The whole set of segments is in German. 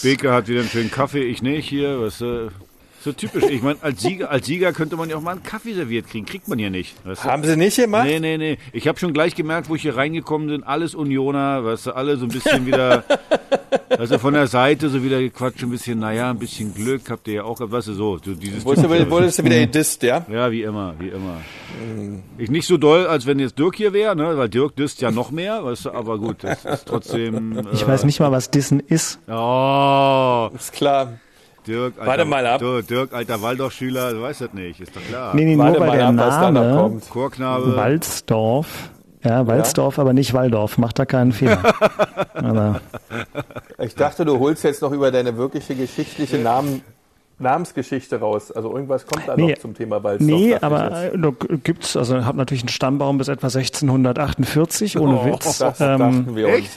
Beke hat wieder einen schönen Kaffee, ich nicht hier. Was, äh, so typisch. Ich meine, als Sieger, als Sieger könnte man ja auch mal einen Kaffee serviert kriegen. Kriegt man hier nicht. Weißt du? Haben sie nicht gemacht? Nee, nee, nee. Ich habe schon gleich gemerkt, wo ich hier reingekommen bin, alles Unioner, weißt du, alle so ein bisschen wieder, also von der Seite so wieder gequatscht, ein bisschen, naja, ein bisschen Glück habt ihr ja auch, weißt du, so. so dieses wurdest, du, wurdest du wieder gedisst, ja? Ja, wie immer, wie immer. Mhm. Ich nicht so doll, als wenn jetzt Dirk hier wäre, ne, weil Dirk disst ja noch mehr, weißt du, aber gut, das ist trotzdem. Ich weiß nicht mal, was Dissen ist. Oh. Ist klar. Dirk, alter, Warte mal ab. Dirk, Dirk alter Waldorfschüler, du weißt das nicht, ist doch klar. Nee, nee, nur Warte weil der ab, Name kommt. Chorknabe. Walzdorf, ja, Walzdorf, aber nicht Waldorf, macht da keinen Fehler. aber, Ich dachte, du holst jetzt noch über deine wirkliche geschichtliche Namen, Namensgeschichte raus. Also irgendwas kommt da Nee. noch zum Thema Walzdorf. nee, aber äh, gibt's, also hab natürlich einen Stammbaum bis etwa 1648, ohne Oh, Witz. Das Ähm, dachten wir uns. echt?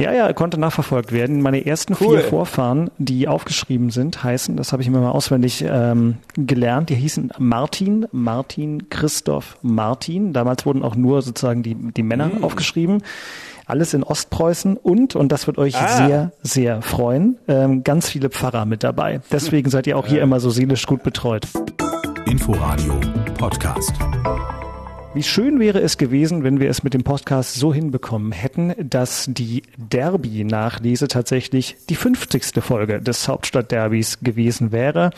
Ja, ja, konnte nachverfolgt werden. Meine ersten Cool. vier Vorfahren, die aufgeschrieben sind, heißen, das habe ich mir mal auswendig ähm, gelernt, die hießen Martin, Martin, Christoph, Martin. Damals wurden auch nur sozusagen die, die Männer Hm. aufgeschrieben. Alles in Ostpreußen und, und das wird euch Ah. sehr, sehr freuen, ähm, ganz viele Pfarrer mit dabei. Deswegen seid ihr auch hier immer so seelisch gut betreut. Inforadio Podcast. Wie schön wäre es gewesen, wenn wir es mit dem Podcast so hinbekommen hätten, dass die Derby-Nachlese tatsächlich die 50. Folge des Hauptstadtderbys gewesen wäre.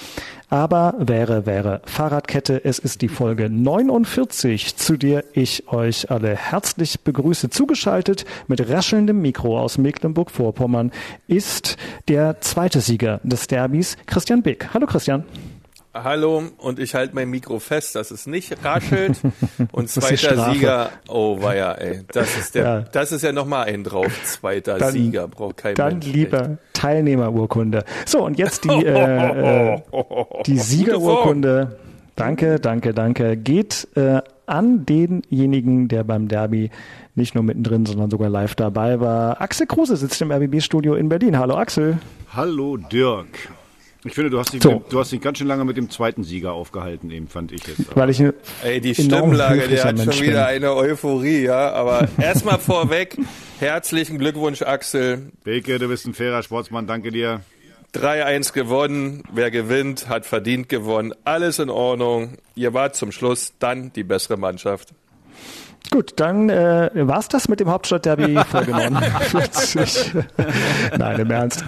Aber wäre, wäre Fahrradkette. Es ist die Folge 49, zu der ich euch alle herzlich begrüße. Zugeschaltet mit raschelndem Mikro aus Mecklenburg-Vorpommern ist der zweite Sieger des Derbys, Christian Beck. Hallo Christian. Hallo, und ich halte mein Mikro fest, dass es nicht raschelt. Und zweiter. Sieger, oh weia, ey, das ist der, Ja. das ist ja nochmal ein drauf. Zweiter Dann- Sieger braucht kein Dann Mensch. lieber Teilnehmerurkunde. So, und jetzt die, äh, äh, die Siegerurkunde. Danke, danke, danke. Geht äh, an denjenigen, der beim Derby nicht nur mittendrin, sondern sogar live dabei war. Axel Kruse sitzt im RBB-Studio in Berlin. Hallo Axel. Hallo Dirk. Ich finde, du hast, dich, So. mit, du hast dich ganz schön lange mit dem zweiten Sieger aufgehalten, eben fand ich jetzt. Weil ich Ey, die Stimmlage, der hat schon Mensch wieder bin. eine Euphorie, ja. Aber erstmal vorweg, herzlichen Glückwunsch, Axel. Beke, du bist ein fairer Sportsmann, danke dir. 3-1 gewonnen. Wer gewinnt, hat verdient gewonnen. Alles in Ordnung. Ihr wart zum Schluss dann die bessere Mannschaft. Gut, dann äh, war's das mit dem Hauptstadtderby Folge 49. Nein, im Ernst.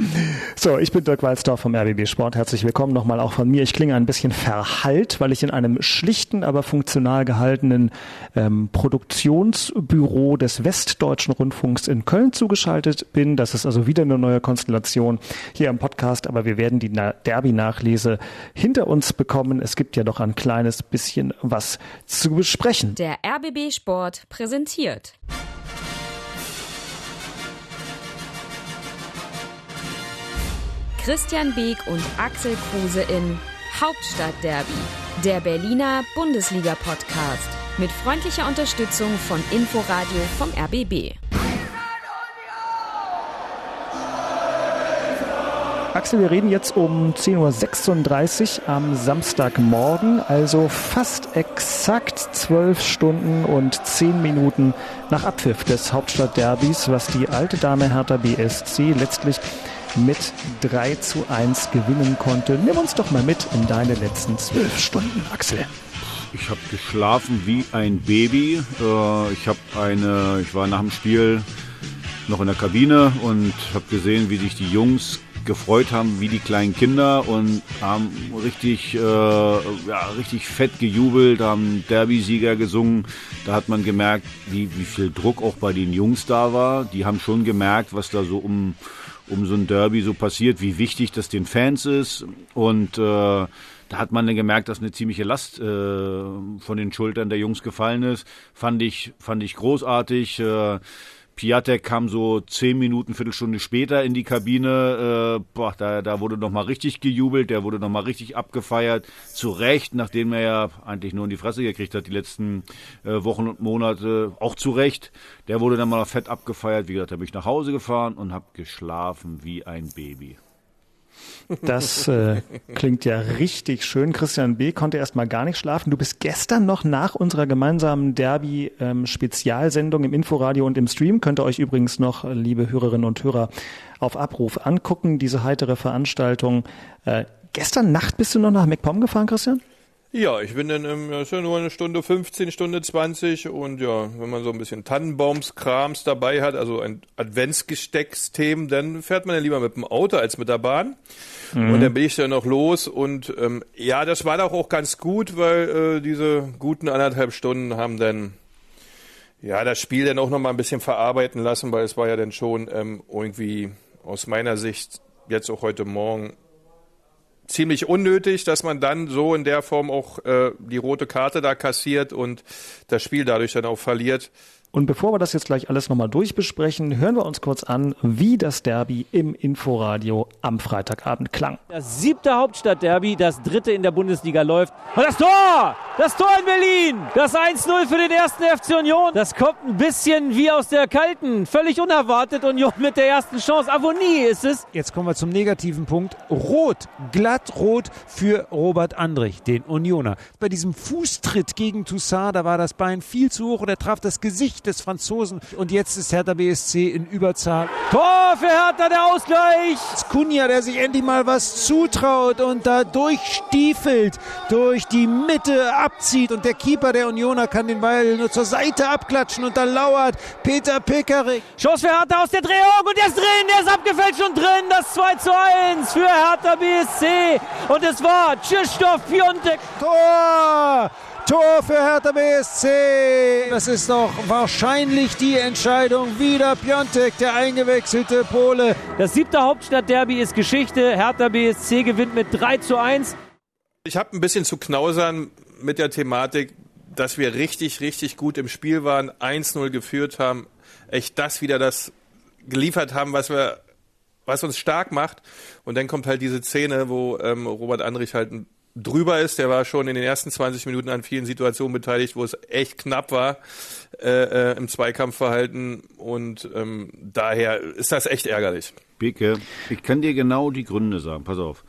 So, ich bin Dirk Walzdorf vom RBB Sport. Herzlich willkommen nochmal auch von mir. Ich klinge ein bisschen verhallt, weil ich in einem schlichten, aber funktional gehaltenen ähm, Produktionsbüro des Westdeutschen Rundfunks in Köln zugeschaltet bin. Das ist also wieder eine neue Konstellation hier im Podcast, aber wir werden die Na Derby-Nachlese hinter uns bekommen. Es gibt ja doch ein kleines bisschen was zu besprechen. Der RBB Sport präsentiert. Christian Beek und Axel Kruse in Hauptstadtderby, der Berliner Bundesliga-Podcast. Mit freundlicher Unterstützung von Inforadio vom RBB. Axel, wir reden jetzt um 10.36 Uhr am Samstagmorgen, also fast exakt zwölf Stunden und zehn Minuten nach Abpfiff des Hauptstadtderbys, was die alte Dame Hertha BSC letztlich mit 3 zu 1 gewinnen konnte. Nimm uns doch mal mit in deine letzten zwölf Stunden, Axel. Ich habe geschlafen wie ein Baby. Äh, Ich habe eine, ich war nach dem Spiel noch in der Kabine und habe gesehen, wie sich die Jungs gefreut haben, wie die kleinen Kinder und haben richtig, äh, ja, richtig fett gejubelt, haben Derby-Sieger gesungen. Da hat man gemerkt, wie, wie viel Druck auch bei den Jungs da war. Die haben schon gemerkt, was da so um, um so ein Derby so passiert, wie wichtig das den Fans ist und äh, da hat man dann gemerkt, dass eine ziemliche Last äh, von den Schultern der Jungs gefallen ist. Fand ich, fand ich großartig. Äh, Piatek kam so zehn Minuten, Viertelstunde später in die Kabine. Äh, boah, da, da wurde nochmal richtig gejubelt, der wurde nochmal richtig abgefeiert. Zu Recht, nachdem er ja eigentlich nur in die Fresse gekriegt hat die letzten äh, Wochen und Monate. Auch zu Recht. Der wurde dann mal fett abgefeiert. Wie gesagt, da bin ich nach Hause gefahren und habe geschlafen wie ein Baby. Das äh, klingt ja richtig schön. Christian B. konnte erst mal gar nicht schlafen. Du bist gestern noch nach unserer gemeinsamen Derby-Spezialsendung ähm, im Inforadio und im Stream. Könnt ihr euch übrigens noch, liebe Hörerinnen und Hörer, auf Abruf angucken, diese heitere Veranstaltung. Äh, gestern Nacht bist du noch nach MacPom gefahren, Christian? Ja, ich bin dann, im, ist ja nur eine Stunde 15, Stunde 20 und ja, wenn man so ein bisschen Tannenbaumskrams dabei hat, also ein Adventsgestecksthemen, dann fährt man ja lieber mit dem Auto als mit der Bahn. Mhm. Und dann bin ich dann noch los und ähm, ja, das war doch auch ganz gut, weil äh, diese guten anderthalb Stunden haben dann ja das Spiel dann auch noch mal ein bisschen verarbeiten lassen, weil es war ja dann schon ähm, irgendwie aus meiner Sicht jetzt auch heute Morgen ziemlich unnötig, dass man dann so in der Form auch äh, die rote Karte da kassiert und das Spiel dadurch dann auch verliert. Und bevor wir das jetzt gleich alles nochmal durchbesprechen, hören wir uns kurz an, wie das Derby im Inforadio am Freitagabend klang. Das siebte Hauptstadtderby, das dritte in der Bundesliga läuft. Und das Tor! Das Tor in Berlin! Das 1-0 für den ersten FC Union. Das kommt ein bisschen wie aus der kalten, völlig unerwartet. Union mit der ersten Chance. Avonie ist es. Jetzt kommen wir zum negativen Punkt. Rot, glatt rot für Robert Andrich, den Unioner. Bei diesem Fußtritt gegen Toussaint, da war das Bein viel zu hoch und er traf das Gesicht des Franzosen. Und jetzt ist Hertha BSC in Überzahl. Tor für Hertha, der Ausgleich! Kunja, der sich endlich mal was zutraut und da durchstiefelt, durch die Mitte abzieht. Und der Keeper der Unioner kann den Ball nur zur Seite abklatschen und da lauert Peter Pickerick. Chance für Hertha aus der Drehung und der ist drin, der ist abgefälscht und drin. Das 2 zu 1 für Hertha BSC. Und es war Krzysztof Piontek. Tor! Tor für Hertha BSC. Das ist doch wahrscheinlich die Entscheidung. Wieder Piontek, der eingewechselte Pole. Das siebte Hauptstadtderby ist Geschichte. Hertha BSC gewinnt mit 3 zu 1. Ich habe ein bisschen zu knausern mit der Thematik, dass wir richtig, richtig gut im Spiel waren, 1-0 geführt haben, echt das wieder das geliefert haben, was wir was uns stark macht. Und dann kommt halt diese Szene, wo ähm, Robert Andrich halt ein drüber ist. Der war schon in den ersten 20 Minuten an vielen Situationen beteiligt, wo es echt knapp war äh, äh, im Zweikampfverhalten. Und ähm, daher ist das echt ärgerlich. Beke, ich kann dir genau die Gründe sagen. Pass auf.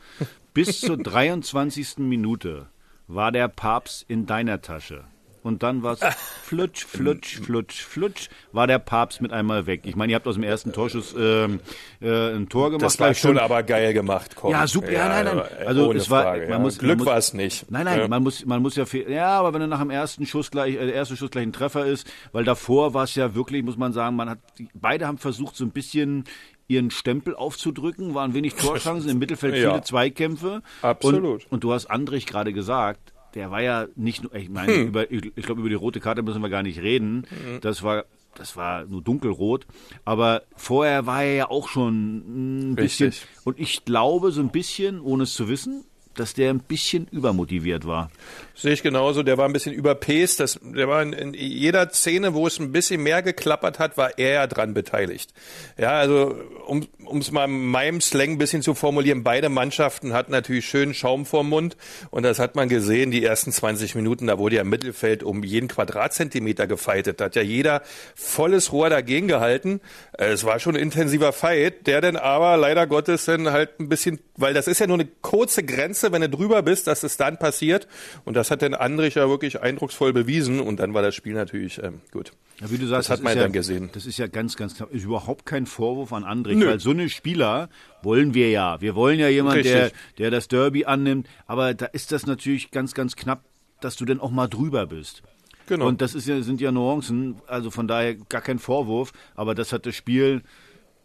Bis zur 23. Minute war der Papst in deiner Tasche und dann war es flutsch, flutsch, flutsch, flutsch, war der Papst mit einmal weg. Ich meine, ihr habt aus dem ersten Torschuss ähm, äh, ein Tor gemacht. Das war schon aber geil gemacht, komm. Ja, super, ja, nein, nein. Also es war, Frage, man muss, Glück war es nicht. Nein, nein, ja. man muss, man muss ja, ja, aber wenn er nach dem ersten Schuss gleich, äh, der erste Schuss gleich ein Treffer ist, weil davor war es ja wirklich, muss man sagen, man hat, beide haben versucht, so ein bisschen ihren Stempel aufzudrücken, waren wenig Torchancen, im Mittelfeld viele ja. Zweikämpfe. Absolut. Und, und du hast Andrich gerade gesagt, der war ja nicht nur, ich meine, hm. über, ich, ich glaube, über die rote Karte müssen wir gar nicht reden. Hm. Das war das war nur dunkelrot, aber vorher war er ja auch schon ein bisschen Richtig. und ich glaube so ein bisschen, ohne es zu wissen, dass der ein bisschen übermotiviert war. Sehe ich genauso. Der war ein bisschen überpaced. Das, der war in, in jeder Szene, wo es ein bisschen mehr geklappert hat, war er ja dran beteiligt. Ja, also um es mal in meinem Slang ein bisschen zu formulieren, beide Mannschaften hatten natürlich schön Schaum vorm Mund und das hat man gesehen, die ersten 20 Minuten, da wurde ja im Mittelfeld um jeden Quadratzentimeter gefeitet. Da hat ja jeder volles Rohr dagegen gehalten. Äh, es war schon ein intensiver Fight, der dann aber leider Gottes dann halt ein bisschen, weil das ist ja nur eine kurze Grenze, wenn du drüber bist, dass es dann passiert und das hat den Andrich ja wirklich eindrucksvoll bewiesen und dann war das Spiel natürlich ähm, gut. Ja, wie du sagst, das, hat man ja, dann gesehen. Das ist ja ganz, ganz klar. Ist überhaupt kein Vorwurf an Andrich, Nö. weil so eine Spieler wollen wir ja. Wir wollen ja jemanden, der, der das Derby annimmt. Aber da ist das natürlich ganz, ganz knapp, dass du dann auch mal drüber bist. Genau. Und das ist ja, sind ja Nuancen, also von daher gar kein Vorwurf, aber das hat das Spiel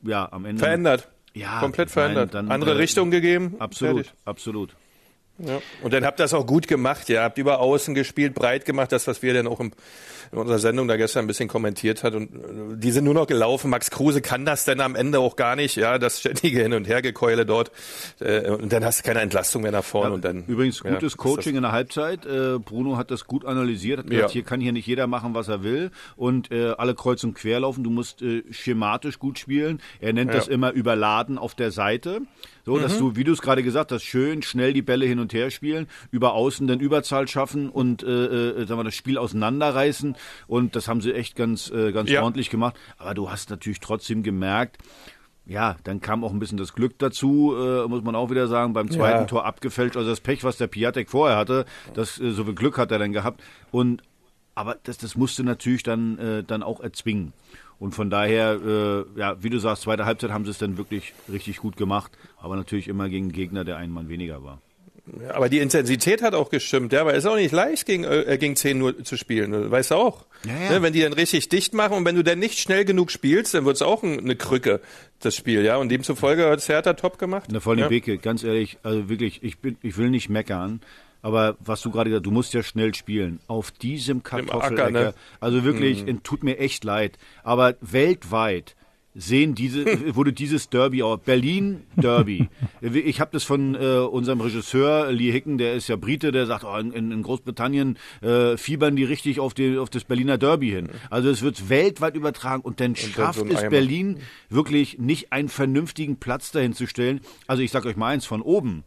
ja am Ende verändert. Ja, komplett verändert. Dann, Andere äh, Richtung gegeben. Absolut, fertig. absolut. Ja. Und dann habt ihr das auch gut gemacht. Ihr habt über Außen gespielt, breit gemacht, das, was wir dann auch im, in unserer Sendung da gestern ein bisschen kommentiert hat. Und äh, die sind nur noch gelaufen. Max Kruse kann das dann am Ende auch gar nicht, ja, das ständige Hin- und Hergekeule dort. Äh, und dann hast du keine Entlastung mehr nach vorne. Ja, und dann, übrigens gutes ja, Coaching in der Halbzeit. Äh, Bruno hat das gut analysiert, hat gesagt, hier kann hier nicht jeder machen, was er will. Und alle kreuz und quer laufen. Du musst schematisch gut spielen. Er nennt das immer überladen auf der Seite. So, mhm. dass du, wie du es gerade gesagt hast, schön schnell die Bälle hin und her spielen, über außen dann Überzahl schaffen und äh, äh, sagen wir, das Spiel auseinanderreißen. Und das haben sie echt ganz, äh, ganz ja. ordentlich gemacht. Aber du hast natürlich trotzdem gemerkt, ja, dann kam auch ein bisschen das Glück dazu, äh, muss man auch wieder sagen, beim zweiten Ja. Tor abgefälscht. Also das Pech, was der Piatek vorher hatte, das äh, so viel Glück hat er dann gehabt. Und aber das, das musste natürlich dann, äh, dann auch erzwingen. Und von daher, äh, ja, wie du sagst, zweite Halbzeit haben sie es dann wirklich richtig gut gemacht, aber natürlich immer gegen einen Gegner, der einen Mann weniger war. Ja, aber die Intensität hat auch gestimmt, ja, aber es ist auch nicht leicht, gegen, äh, gegen 10 nur zu spielen, ne? weißt du auch. Ja, ja. Ne, wenn die dann richtig dicht machen und wenn du dann nicht schnell genug spielst, dann wird es auch ein, eine Krücke, das Spiel, ja. Und demzufolge hat es Hertha top gemacht. Na, vor allem ja. Beke, ganz ehrlich, also wirklich, ich bin, ich will nicht meckern, aber was du gerade gesagt, du musst ja schnell spielen. Auf diesem Kartoffelecker, Acker, ne? also wirklich, tut mir echt leid, aber weltweit sehen diese wurde dieses Derby auch Berlin Derby. Ich habe das von äh, unserem Regisseur Lee Hicken, der ist ja Brite, der sagt, oh, in, in Großbritannien äh, fiebern die richtig auf, die, auf das Berliner Derby hin. Also es wird weltweit übertragen und dann dann schafft so es Eimer. Berlin wirklich nicht einen vernünftigen Platz dahin zu stellen. Also ich sag euch mal eins von oben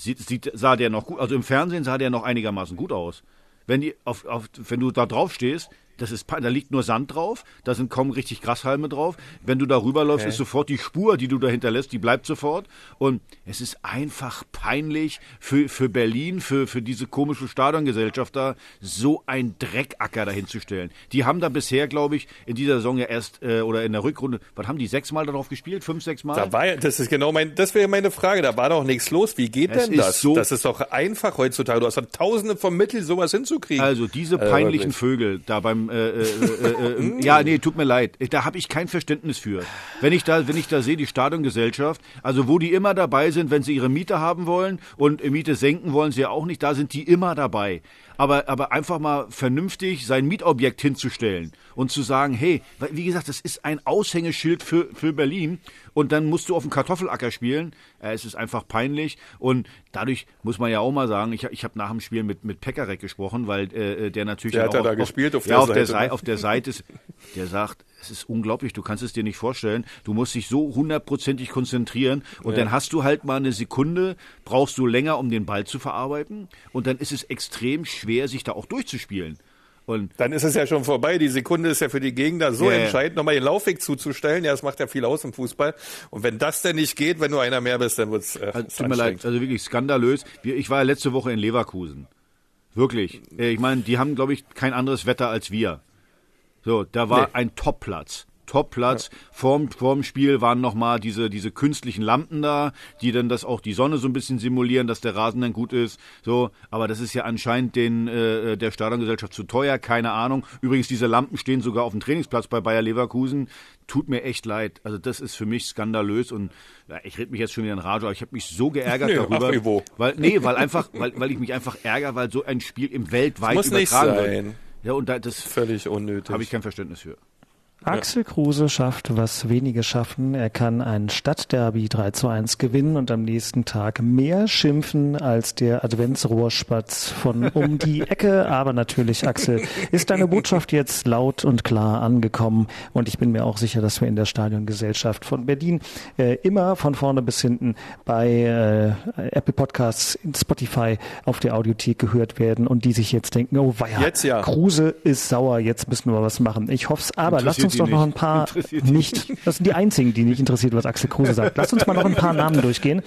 sieht, sieht, sah der noch gut, also im Fernsehen sah der noch einigermaßen gut aus. Wenn, die auf, auf, wenn du da drauf stehst, das ist, da liegt nur Sand drauf, da sind kaum richtig Grashalme drauf. Wenn du da rüberläufst, ist sofort die Spur, die du da hinterlässt, die bleibt sofort. Und es ist einfach peinlich für, für Berlin, für, für diese komische Stadiongesellschaft da, so ein Dreckacker dahin zu stellen. Die haben da bisher, glaube ich, in dieser Saison ja erst, äh, oder in der Rückrunde, was haben die, sechsmal darauf gespielt? Fünf, sechs Mal? Da war ja, das ist genau mein, das wäre meine Frage. Da war doch nichts los. Wie geht Es denn das? so- das ist doch einfach heutzutage. Du hast doch Tausende von Mitteln, sowas hinzukriegen. Also diese Äh, peinlichen wirklich. Vögel da beim äh, äh, äh, äh, ja nee tut mir leid. Da habe ich kein Verständnis für. Wenn ich da wenn ich da sehe die Stadiongesellschaft also wo die immer dabei sind wenn sie ihre Miete haben wollen und äh, Miete senken wollen sie ja auch nicht da sind die immer dabei aber aber einfach mal vernünftig sein Mietobjekt hinzustellen und zu sagen hey wie gesagt das ist ein Aushängeschild für für Berlin und dann musst du auf dem Kartoffelacker spielen. Äh, es ist einfach peinlich und dadurch muss man ja auch mal sagen, ich, ich habe nach dem Spiel mit, mit Pekarik gesprochen, weil äh, der natürlich Der hat auch da auf, gespielt auf ja, der auf der Seite, Seite, ne? auf der Seite ist, der sagt, es ist unglaublich, du kannst es dir nicht vorstellen. Du musst dich so hundertprozentig konzentrieren und dann hast du halt mal eine Sekunde, brauchst du länger, um den Ball zu verarbeiten und dann ist es extrem schwer, sich da auch durchzuspielen. Und Dann ist es ja schon vorbei. Die Sekunde ist ja für die Gegner so Ja, ja. entscheidend, nochmal den Laufweg zuzustellen. Ja, das macht ja viel aus im Fußball. Und wenn das denn nicht geht, wenn du einer mehr bist, dann wird's äh, Also, tut mir leid, also wirklich skandalös. Ich war ja letzte Woche in Leverkusen. Wirklich. Äh, Ich meine, die haben, glaube ich, kein anderes Wetter als wir. So, da war Nee. ein Topplatz. Topplatz. Vorm, vorm Spiel waren nochmal diese, diese künstlichen Lampen da, die dann das auch die Sonne so ein bisschen simulieren, dass der Rasen dann gut ist. So, aber das ist ja anscheinend den, äh, der Stadiongesellschaft zu teuer, keine Ahnung. Übrigens, diese Lampen stehen sogar auf dem Trainingsplatz bei Bayer Leverkusen. Tut mir echt leid. Also das ist für mich skandalös und ja, ich rede mich jetzt schon wieder in Rage, aber ich habe mich so geärgert Nee, darüber. ach. Weil, nee, weil einfach, weil, weil ich mich einfach ärgere, weil so ein Spiel im weltweit Das muss nicht übertragen wird. Ja, und da, das Völlig unnötig. habe ich kein Verständnis für. Axel Kruse schafft, was wenige schaffen. Er kann ein Stadtderby 3 zu 1 gewinnen und am nächsten Tag mehr schimpfen als der Adventsrohrspatz von um die Ecke. Aber natürlich, Axel, ist deine Botschaft jetzt laut und klar angekommen. Und ich bin mir auch sicher, dass wir in der Stadiongesellschaft von Berlin äh, immer von vorne bis hinten bei äh, Apple Podcasts, in Spotify auf der Audiothek gehört werden und die sich jetzt denken, oh weia, Jetzt ja. Kruse ist sauer, jetzt müssen wir was machen. Ich hoffe es, aber lasst uns Interessiert doch noch ein paar nicht. Das sind die einzigen, die nicht interessiert, was Axel Kruse sagt. Lasst uns mal noch ein paar Namen durchgehen.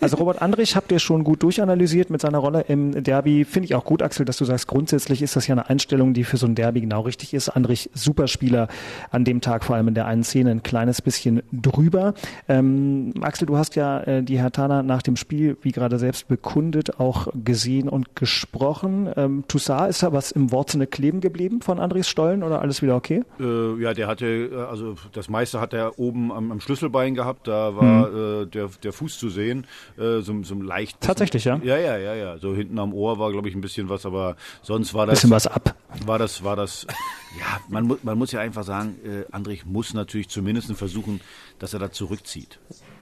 Also Robert Andrich habt ihr schon gut durchanalysiert mit seiner Rolle im Derby. Finde ich auch gut, Axel, dass du sagst, grundsätzlich ist das ja eine Einstellung, die für so ein Derby genau richtig ist. Andrich, Superspieler an dem Tag, vor allem in der einen Szene, ein kleines bisschen drüber. Ähm, Axel, du hast ja äh, die Hertaner nach dem Spiel, wie gerade selbst bekundet, auch gesehen und gesprochen. Ähm, Toussaint, ist da was im Wortsinne kleben geblieben von Andrichs Stollen oder alles wieder okay? Äh, ja, der hatte, äh, also das meiste hat er oben am, am Schlüsselbein gehabt, da war äh, der, der Fuß zu sehen, äh, so, so leicht. Tatsächlich, ja? Ja, ja, ja, ja. So hinten am Ohr war, glaube ich, ein bisschen was, aber sonst war das. Bisschen was ab. War das, war das, ja, man, mu man muss ja einfach sagen, äh, Andrich muss natürlich zumindest versuchen, dass er da zurückzieht.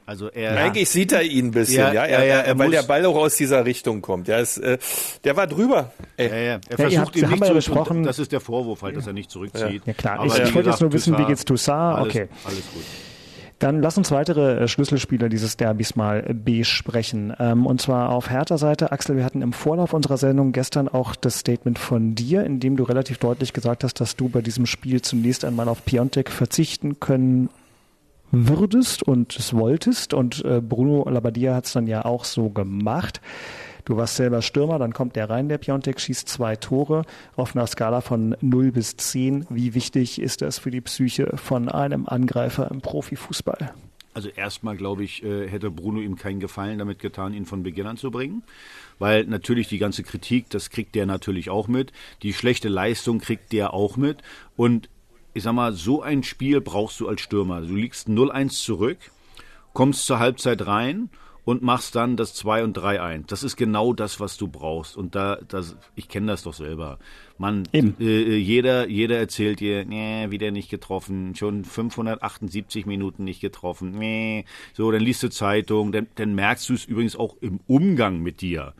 Also er. Eigentlich sieht er ihn ein bisschen, Ja, ja, ja, er, ja, er, er weil muss- der Ball auch aus dieser Richtung kommt. Ja, es, äh, der war drüber. Ey. Ja, ja. Er Ja, ihr versucht habt- ihn nicht ja zu besprochen. Das ist der Vorwurf halt, dass er nicht zurückzieht. Ja, klar. Aber Ich- wie ich wollte jetzt nur wissen, wie Toussaint, geht's Toussaint? Alles, Okay. Alles gut. Dann lass uns weitere äh, Schlüsselspieler dieses Derbys mal äh, besprechen. Ähm, und zwar auf Hertha Seite. Axel, wir hatten im Vorlauf unserer Sendung gestern auch das Statement von dir, in dem du relativ deutlich gesagt hast, dass du bei diesem Spiel zunächst einmal auf Piontek verzichten können würdest und es wolltest. Und äh, Bruno Labbadia hat es dann ja auch so gemacht. Du warst selber Stürmer, dann kommt der rein, der Piontek, schießt zwei Tore auf einer Skala von 0 bis 10. Wie wichtig ist das für die Psyche von einem Angreifer im Profifußball? Also erstmal, glaube ich, äh, hätte Bruno ihm keinen Gefallen damit getan, ihn von Beginn an zu bringen. Weil natürlich die ganze Kritik, das kriegt der natürlich auch mit. Die schlechte Leistung kriegt der auch mit. Und ich sag mal, so ein Spiel brauchst du als Stürmer. Du liegst 0-1 zurück, kommst zur Halbzeit rein und machst dann das 2 und 3 ein. Das ist genau das, was du brauchst. Und da, das, ich kenne das doch selber. Man, äh, jeder, jeder erzählt dir, nee, wieder nicht getroffen, schon 578 Minuten nicht getroffen, nee. So, dann liest du Zeitung, dann, dann merkst du es übrigens auch im Umgang mit dir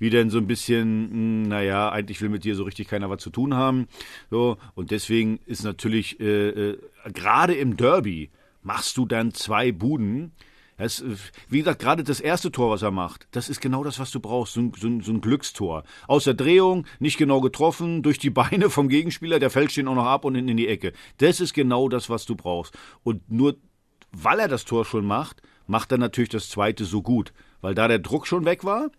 wie denn so ein bisschen, hm, naja, eigentlich will mit dir so richtig keiner was zu tun haben. So, und deswegen ist natürlich, äh, äh, gerade im Derby machst du dann zwei Buden, es, wie gesagt, gerade das erste Tor, was er macht, das ist genau das, was du brauchst. So ein, so ein, so ein Glückstor. Aus der Drehung, nicht genau getroffen, durch die Beine vom Gegenspieler, der fällt stehen auch noch ab und in, in die Ecke. Das ist genau das, was du brauchst. Und nur weil er das Tor schon macht, macht er natürlich das zweite so gut. Weil da der Druck schon weg war,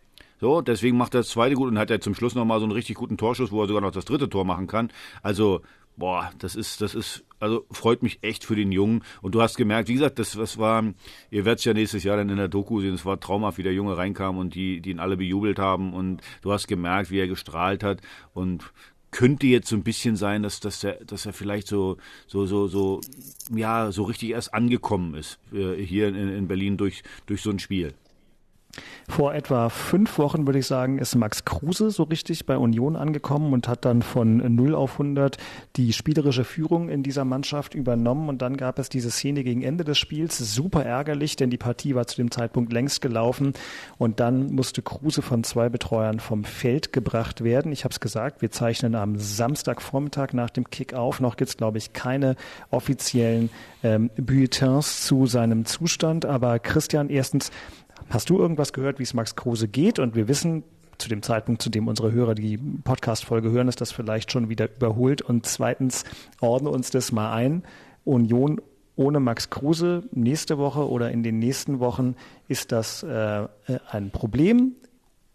so, deswegen macht er das zweite gut und hat er zum Schluss nochmal so einen richtig guten Torschuss, wo er sogar noch das dritte Tor machen kann. Also, boah, das ist, das ist, also freut mich echt für den Jungen. Und du hast gemerkt, wie gesagt, das, das war, ihr werdet es ja nächstes Jahr dann in der Doku sehen, es war traumhaft, wie der Junge reinkam und die, die ihn alle bejubelt haben. Und du hast gemerkt, wie er gestrahlt hat. Und könnte jetzt so ein bisschen sein, dass, dass, er, dass er vielleicht so, so, so, so, ja, so richtig erst angekommen ist äh, hier in, in Berlin durch, durch so ein Spiel. Vor etwa fünf Wochen, würde ich sagen, ist Max Kruse so richtig bei Union angekommen und hat dann von 0 auf 100 die spielerische Führung in dieser Mannschaft übernommen. Und dann gab es diese Szene gegen Ende des Spiels. Super ärgerlich, denn die Partie war zu dem Zeitpunkt längst gelaufen. Und dann musste Kruse von zwei Betreuern vom Feld gebracht werden. Ich habe es gesagt, wir zeichnen am Samstagvormittag nach dem Kick auf. Noch gibt es, glaube ich, keine offiziellen ähm, Bulletins zu seinem Zustand. Aber Christian, erstens, Hast du irgendwas gehört, wie es Max Kruse geht? Und wir wissen, zu dem Zeitpunkt, zu dem unsere Hörer die Podcast-Folge hören, ist das vielleicht schon wieder überholt. Und zweitens, ordne uns das mal ein. Union ohne Max Kruse nächste Woche oder in den nächsten Wochen, ist das äh, ein Problem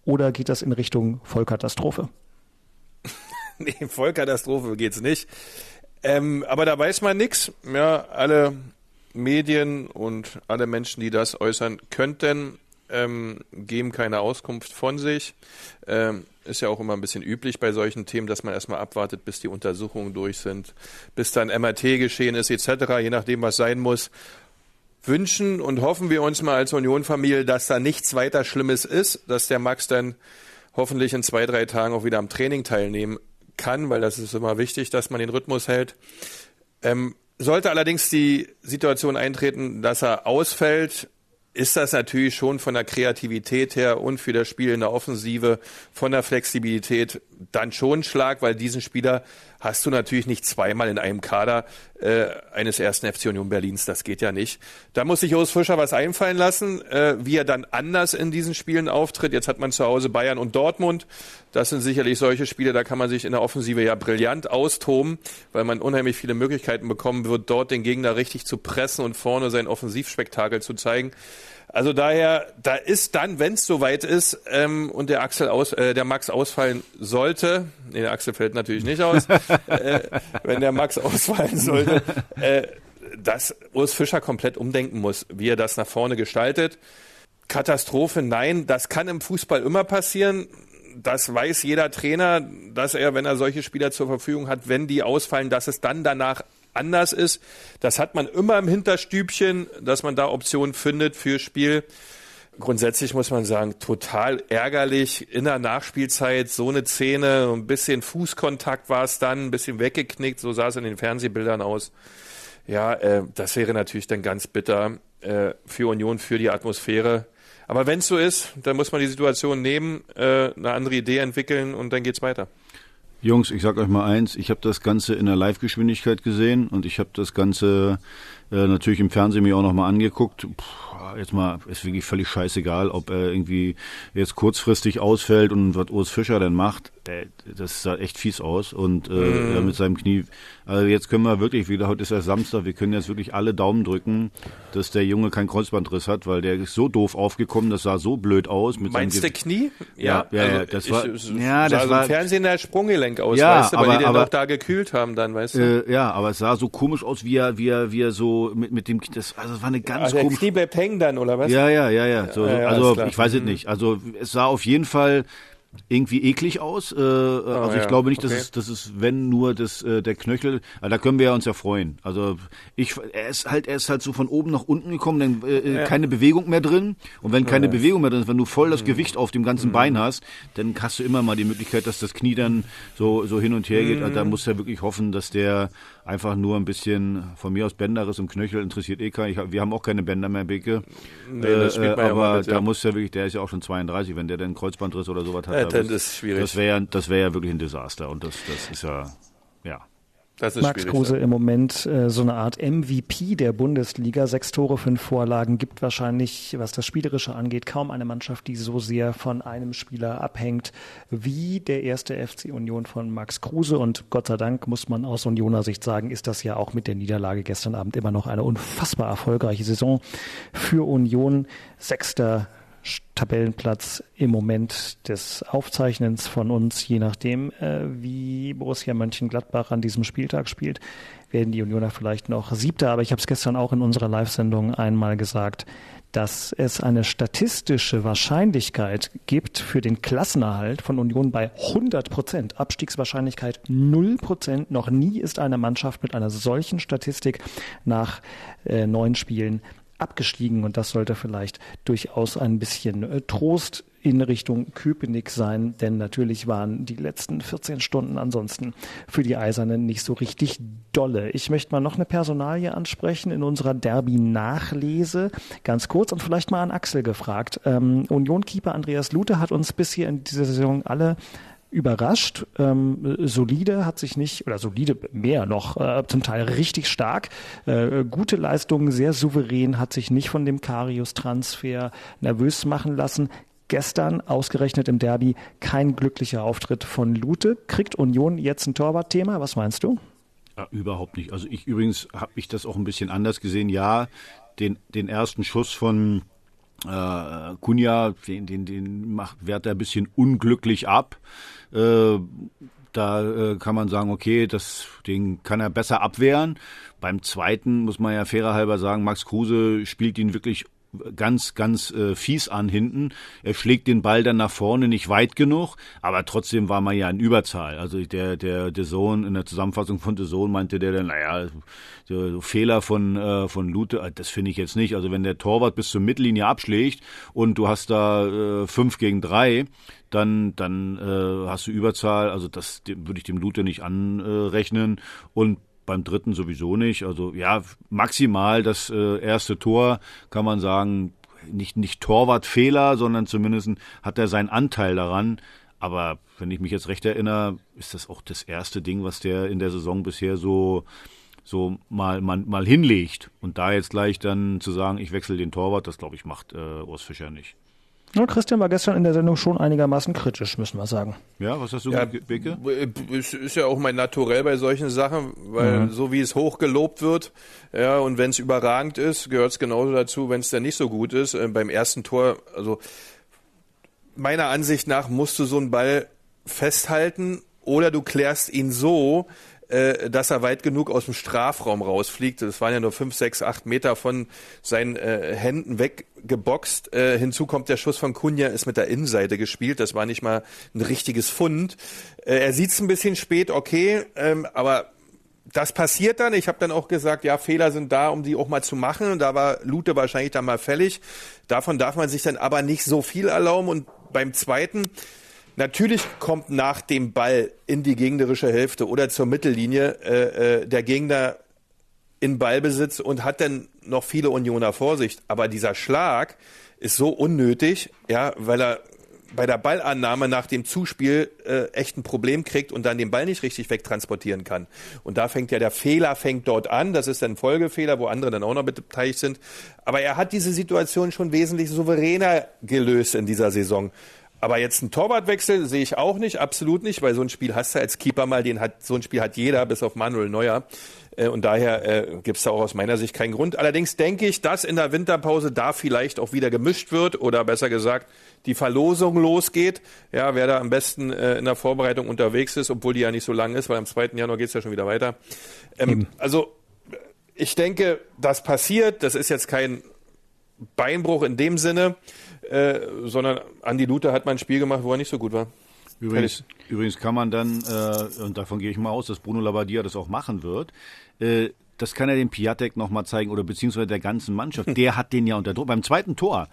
oder geht das in Richtung Vollkatastrophe? nee, Vollkatastrophe geht's nicht. Ähm, aber da weiß man nichts. Ja, alle Medien und alle Menschen, die das äußern könnten, ähm, geben keine Auskunft von sich. Ähm, ist ja auch immer ein bisschen üblich bei solchen Themen, dass man erstmal abwartet, bis die Untersuchungen durch sind, bis dann MRT geschehen ist, etc., je nachdem, was sein muss. Wünschen und hoffen wir uns mal als Unionfamilie, dass da nichts weiter Schlimmes ist, dass der Max dann hoffentlich in zwei, drei Tagen auch wieder am Training teilnehmen kann, weil das ist immer wichtig, dass man den Rhythmus hält. Ähm, sollte allerdings die Situation eintreten, dass er ausfällt, ist das natürlich schon von der Kreativität her und für das Spiel in der Offensive, von der Flexibilität dann schon ein Schlag, weil diesen Spieler hast du natürlich nicht zweimal in einem Kader äh, eines ersten FC Union Berlins. Das geht ja nicht. Da muss sich Urs Fischer was einfallen lassen, äh, wie er dann anders in diesen Spielen auftritt. Jetzt hat man zu Hause Bayern und Dortmund. Das sind sicherlich solche Spiele, da kann man sich in der Offensive ja brillant austoben, weil man unheimlich viele Möglichkeiten bekommen wird, dort den Gegner richtig zu pressen und vorne sein Offensivspektakel zu zeigen. Also daher, da ist dann, wenn es soweit ist ähm, und der Axel aus, äh, der Max ausfallen sollte, nee, der Axel fällt natürlich nicht aus, äh, wenn der Max ausfallen sollte, äh, dass Urs Fischer komplett umdenken muss, wie er das nach vorne gestaltet. Katastrophe, nein, das kann im Fußball immer passieren. Das weiß jeder Trainer, dass er, wenn er solche Spieler zur Verfügung hat, wenn die ausfallen, dass es dann danach anders ist. Das hat man immer im Hinterstübchen, dass man da Optionen findet für Spiel. Grundsätzlich muss man sagen, total ärgerlich in der Nachspielzeit so eine Szene, ein bisschen Fußkontakt war es dann, ein bisschen weggeknickt, so sah es in den Fernsehbildern aus. Ja, äh, das wäre natürlich dann ganz bitter äh, für Union, für die Atmosphäre. Aber wenn es so ist, dann muss man die Situation nehmen, äh, eine andere Idee entwickeln und dann geht's weiter. Jungs, ich sag euch mal eins, ich habe das Ganze in der Live-Geschwindigkeit gesehen und ich habe das Ganze Äh, natürlich im Fernsehen mir auch nochmal angeguckt. Puh, jetzt mal, ist wirklich völlig scheißegal, ob er irgendwie jetzt kurzfristig ausfällt und was Urs Fischer denn macht. Der, das sah echt fies aus und äh, mm. mit seinem Knie. Also jetzt können wir wirklich wieder, heute ist ja Samstag, wir können jetzt wirklich alle Daumen drücken, dass der Junge keinen Kreuzbandriss hat, weil der ist so doof aufgekommen, das sah so blöd aus. Mit Meinst du Knie? Ja, ja, also ja das war, ich, ja, das sah war, im Fernsehen der Sprunggelenk aus, ja, weißt du, weil aber, die den aber, doch da gekühlt haben dann, weißt du? Äh, ja, aber es sah so komisch aus, wie er, wie er, wie er so mit, mit dem, das, also das war eine ganz also komische. Knie bleibt hängen dann, oder was? Ja, ja, ja, ja. So, ja, also ich weiß es mhm. nicht. Also es sah auf jeden Fall irgendwie eklig aus. Äh, oh, also ich ja. glaube nicht, dass okay. es, dass es, wenn nur das, äh, der Knöchel, äh, da können wir ja uns ja freuen. Also ich, er ist halt, er ist halt so von oben nach unten gekommen, dann äh, äh ja. keine Bewegung mehr drin. Und wenn keine ja. Bewegung mehr drin ist, wenn du voll das mhm. Gewicht auf dem ganzen mhm. Bein hast, dann hast du immer mal die Möglichkeit, dass das Knie dann so, so hin und her geht. Mhm. Also da musst du ja wirklich hoffen, dass der einfach nur ein bisschen von mir aus Bänderriss und Knöchel interessiert eh keinen. Ich, wir haben auch keine Bänder mehr, Beke. Nee, das äh, aber mit, da muss ja wirklich, der ist ja auch schon 32, wenn der dann Kreuzbandriss oder sowas hat. Ja, das ist schwierig. Das wäre das wäre ja wirklich ein Desaster und das, das ist ja, ja. Max Kruse im Moment äh, so eine Art MVP der Bundesliga. Sechs Tore, fünf Vorlagen. Gibt wahrscheinlich, was das Spielerische angeht, kaum eine Mannschaft, die so sehr von einem Spieler abhängt wie der erste FC Union von Max Kruse. Und Gott sei Dank muss man aus Unioner Sicht sagen, ist das ja auch mit der Niederlage gestern Abend immer noch eine unfassbar erfolgreiche Saison für Union. Sechster Tabellenplatz im Moment des Aufzeichnens von uns, je nachdem, äh, wie Borussia Mönchengladbach an diesem Spieltag spielt, werden die Unioner vielleicht noch Siebter. Aber ich habe es gestern auch in unserer Live-Sendung einmal gesagt, dass es eine statistische Wahrscheinlichkeit gibt für den Klassenerhalt von Union bei 100 Prozent. Abstiegswahrscheinlichkeit 0 Prozent. Noch nie ist eine Mannschaft mit einer solchen Statistik nach äh, neun Spielen abgestiegen und das sollte vielleicht durchaus ein bisschen äh, Trost in Richtung Köpenick sein, denn natürlich waren die letzten 14 Stunden ansonsten für die Eisernen nicht so richtig dolle. Ich möchte mal noch eine Personalie ansprechen in unserer Derby-Nachlese, ganz kurz und vielleicht mal an Axel gefragt. Ähm, Union-Keeper Andreas Lute hat uns bisher in dieser Saison alle überrascht. Ähm, solide hat sich nicht, oder solide mehr noch, äh, zum Teil richtig stark. Äh, gute Leistungen, sehr souverän, hat sich nicht von dem Karius-Transfer nervös machen lassen. Gestern, ausgerechnet im Derby, kein glücklicher Auftritt von Lute. Kriegt Union jetzt ein Torwartthema? Was meinst du? Ja, überhaupt nicht. Also ich übrigens habe ich das auch ein bisschen anders gesehen. Ja, den, den ersten Schuss von äh, Kunja, den, den, den macht Werder ein bisschen unglücklich ab. Äh, da äh, kann man sagen, okay, das, den kann er besser abwehren. Beim zweiten muss man ja fairer halber sagen, Max Kruse spielt ihn wirklich ganz, ganz äh, fies an hinten. Er schlägt den Ball dann nach vorne nicht weit genug, aber trotzdem war man ja in Überzahl. Also der, der, der Sohn in der Zusammenfassung von der Sohn meinte der dann, naja, so, Fehler von, äh, von Lute, äh, das finde ich jetzt nicht. Also wenn der Torwart bis zur Mittellinie abschlägt und du hast da äh, fünf gegen drei, dann, dann äh, hast du Überzahl. Also das würde ich dem Lute nicht anrechnen. Und beim dritten sowieso nicht. Also ja, maximal das äh, erste Tor kann man sagen, nicht, nicht Torwartfehler, sondern zumindest hat er seinen Anteil daran. Aber wenn ich mich jetzt recht erinnere, ist das auch das erste Ding, was der in der Saison bisher so so mal, mal, mal hinlegt. Und da jetzt gleich dann zu sagen, ich wechsle den Torwart, das glaube ich macht äh, Urs Fischer nicht. Ja, Christian war gestern in der Sendung schon einigermaßen kritisch, müssen wir sagen. Ja, was hast du, ja, Beke? Es ist ja auch mein Naturell bei solchen Sachen, weil mhm. so wie es hochgelobt wird, ja, und wenn es überragend ist, gehört es genauso dazu, wenn es dann nicht so gut ist. Äh, beim ersten Tor, also meiner Ansicht nach musst du so einen Ball festhalten oder du klärst ihn so, äh, dass er weit genug aus dem Strafraum rausfliegt. Das waren ja nur fünf, sechs, acht Meter von seinen äh, Händen weggeboxt. Äh, hinzu kommt der Schuss von Kunja, ist mit der Innenseite gespielt. Das war nicht mal ein richtiges Fund. Äh, er sieht's ein bisschen spät, okay, ähm, aber das passiert dann. Ich habe dann auch gesagt, ja, Fehler sind da, um die auch mal zu machen. Und da war Lute wahrscheinlich dann mal fällig. Davon darf man sich dann aber nicht so viel erlauben. Und beim zweiten, Natürlich kommt nach dem Ball in die gegnerische Hälfte oder zur Mittellinie äh, äh, der Gegner in Ballbesitz und hat dann noch viele Unioner Vorsicht. Aber dieser Schlag ist so unnötig, ja, weil er bei der Ballannahme nach dem Zuspiel äh, echt ein Problem kriegt und dann den Ball nicht richtig wegtransportieren kann. Und da fängt ja der Fehler fängt dort an. Das ist dann ein Folgefehler, wo andere dann auch noch beteiligt sind. Aber er hat diese Situation schon wesentlich souveräner gelöst in dieser Saison. Aber jetzt ein Torwartwechsel sehe ich auch nicht, absolut nicht, weil so ein Spiel hast du als Keeper mal, den hat so ein Spiel hat jeder, bis auf Manuel Neuer. Äh, und daher äh, gibt es da auch aus meiner Sicht keinen Grund. Allerdings denke ich, dass in der Winterpause da vielleicht auch wieder gemischt wird oder besser gesagt die Verlosung losgeht. Ja, wer da am besten äh, in der Vorbereitung unterwegs ist, obwohl die ja nicht so lang ist, weil am 2. Januar geht's ja schon wieder weiter. Ähm, also ich denke, das passiert. Das ist jetzt kein Beinbruch in dem Sinne, äh, sondern Andi Luther hat mal ein Spiel gemacht, wo er nicht so gut war. Übrigens, übrigens kann man dann, äh, und davon gehe ich mal aus, dass Bruno Labbadia das auch machen wird, äh, das kann er dem Piatek nochmal zeigen oder beziehungsweise der ganzen Mannschaft. Der hat den ja unter Druck. Beim zweiten Tor,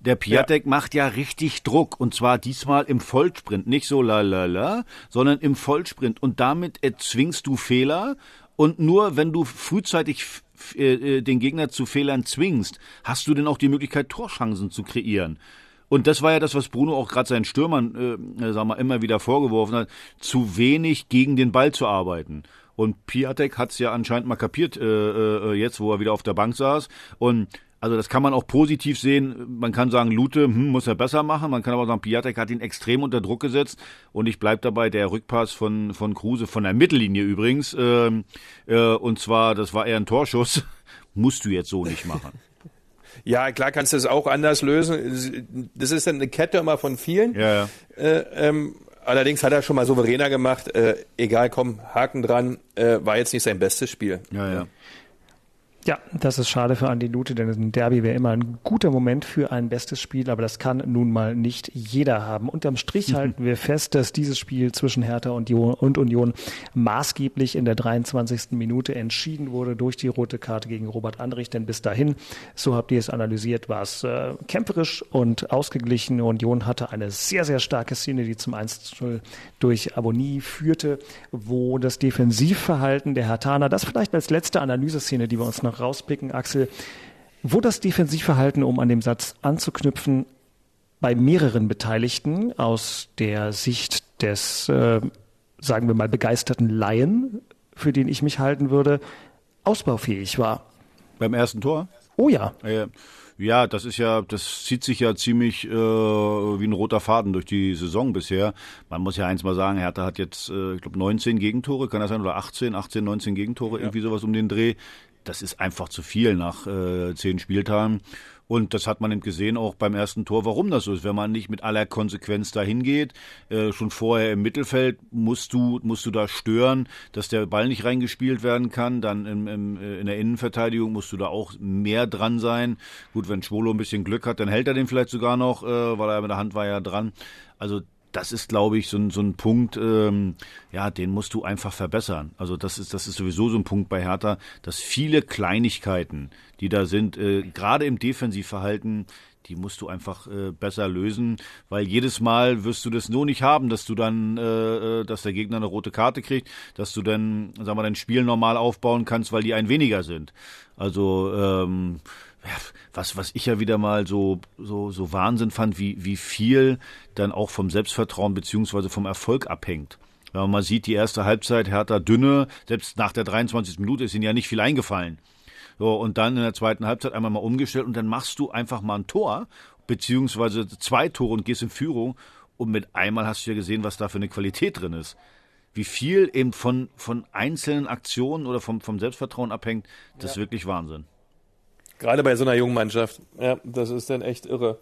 der Piatek ja. macht ja richtig Druck und zwar diesmal im Vollsprint, nicht so la la la, sondern im Vollsprint und damit erzwingst du Fehler und nur wenn du frühzeitig äh, den Gegner zu Fehlern zwingst, hast du denn auch die Möglichkeit Torchancen zu kreieren. Und das war ja das, was Bruno auch gerade seinen Stürmern, äh, sag mal, immer wieder vorgeworfen hat, zu wenig gegen den Ball zu arbeiten. Und Piatek hat es ja anscheinend mal kapiert, äh, äh, jetzt, wo er wieder auf der Bank saß. Und also das kann man auch positiv sehen. Man kann sagen, Lute hm, muss er besser machen. Man kann aber sagen, Piatek hat ihn extrem unter Druck gesetzt. Und ich bleib dabei, der Rückpass von, von Kruse, von der Mittellinie übrigens, äh, äh, und zwar, das war eher ein Torschuss, musst du jetzt so nicht machen. Ja, klar kannst du es auch anders lösen. Das ist dann eine Kette immer von vielen. Ja, ja. Äh, ähm, allerdings hat er schon mal souveräner gemacht. Äh, egal, komm, Haken dran. Äh, war jetzt nicht sein bestes Spiel. Ja, ja. Ja, das ist schade für Andi Lute, denn ein Derby wäre immer ein guter Moment für ein bestes Spiel, aber das kann nun mal nicht jeder haben. Unterm Strich halten wir fest, dass dieses Spiel zwischen Hertha und, Union maßgeblich in der 23. Minute entschieden wurde durch die rote Karte gegen Robert Andrich, denn bis dahin, so habt ihr es analysiert, war es äh, kämpferisch und ausgeglichen. Union hatte eine sehr, sehr starke Szene, die zum 1-0 durch Abonnie führte, wo das Defensivverhalten der Hertaner, das vielleicht als letzte Analyseszene, die wir uns noch noch rauspicken, Axel, wo das Defensivverhalten, um an dem Satz anzuknüpfen, bei mehreren Beteiligten aus der Sicht des, äh, sagen wir mal, begeisterten Laien, für den ich mich halten würde, ausbaufähig war. Beim ersten Tor? Oh ja. Äh, ja, das ist ja, das zieht sich ja ziemlich äh, wie ein roter Faden durch die Saison bisher. Man muss ja eins mal sagen, Hertha hat jetzt, äh, ich glaube, 19 Gegentore, kann das sein, oder 18, 18, 19 Gegentore, ja. irgendwie sowas um den Dreh das ist einfach zu viel nach äh, zehn Spieltagen. Und das hat man eben gesehen auch beim ersten Tor, warum das so ist. Wenn man nicht mit aller Konsequenz dahin geht, äh, schon vorher im Mittelfeld musst du, musst du da stören, dass der Ball nicht reingespielt werden kann. Dann im, im, äh, in der Innenverteidigung musst du da auch mehr dran sein. Gut, wenn Schwolo ein bisschen Glück hat, dann hält er den vielleicht sogar noch, äh, weil er mit der Hand war ja dran. Also das ist, glaube ich, so ein, so ein Punkt, ähm, ja, den musst du einfach verbessern. Also das ist, das ist sowieso so ein Punkt bei Hertha, dass viele Kleinigkeiten, die da sind, äh, gerade im Defensivverhalten, die musst du einfach äh, besser lösen, weil jedes Mal wirst du das nur nicht haben, dass du dann, äh, äh dass der Gegner eine rote Karte kriegt, dass du dann, sagen wir, dein Spiel normal aufbauen kannst, weil die ein weniger sind. Also ähm, was, was ich ja wieder mal so, so, so Wahnsinn fand, wie, wie viel dann auch vom Selbstvertrauen beziehungsweise vom Erfolg abhängt. Wenn man mal sieht, die erste Halbzeit, Hertha dünne, selbst nach der 23. Minute ist ihnen ja nicht viel eingefallen. So, und dann in der zweiten Halbzeit einmal mal umgestellt und dann machst du einfach mal ein Tor, beziehungsweise zwei Tore und gehst in Führung und mit einmal hast du ja gesehen, was da für eine Qualität drin ist. Wie viel eben von, von einzelnen Aktionen oder vom, vom Selbstvertrauen abhängt, das ja. ist wirklich Wahnsinn. Gerade bei so einer jungen Mannschaft. Ja, das ist dann echt irre.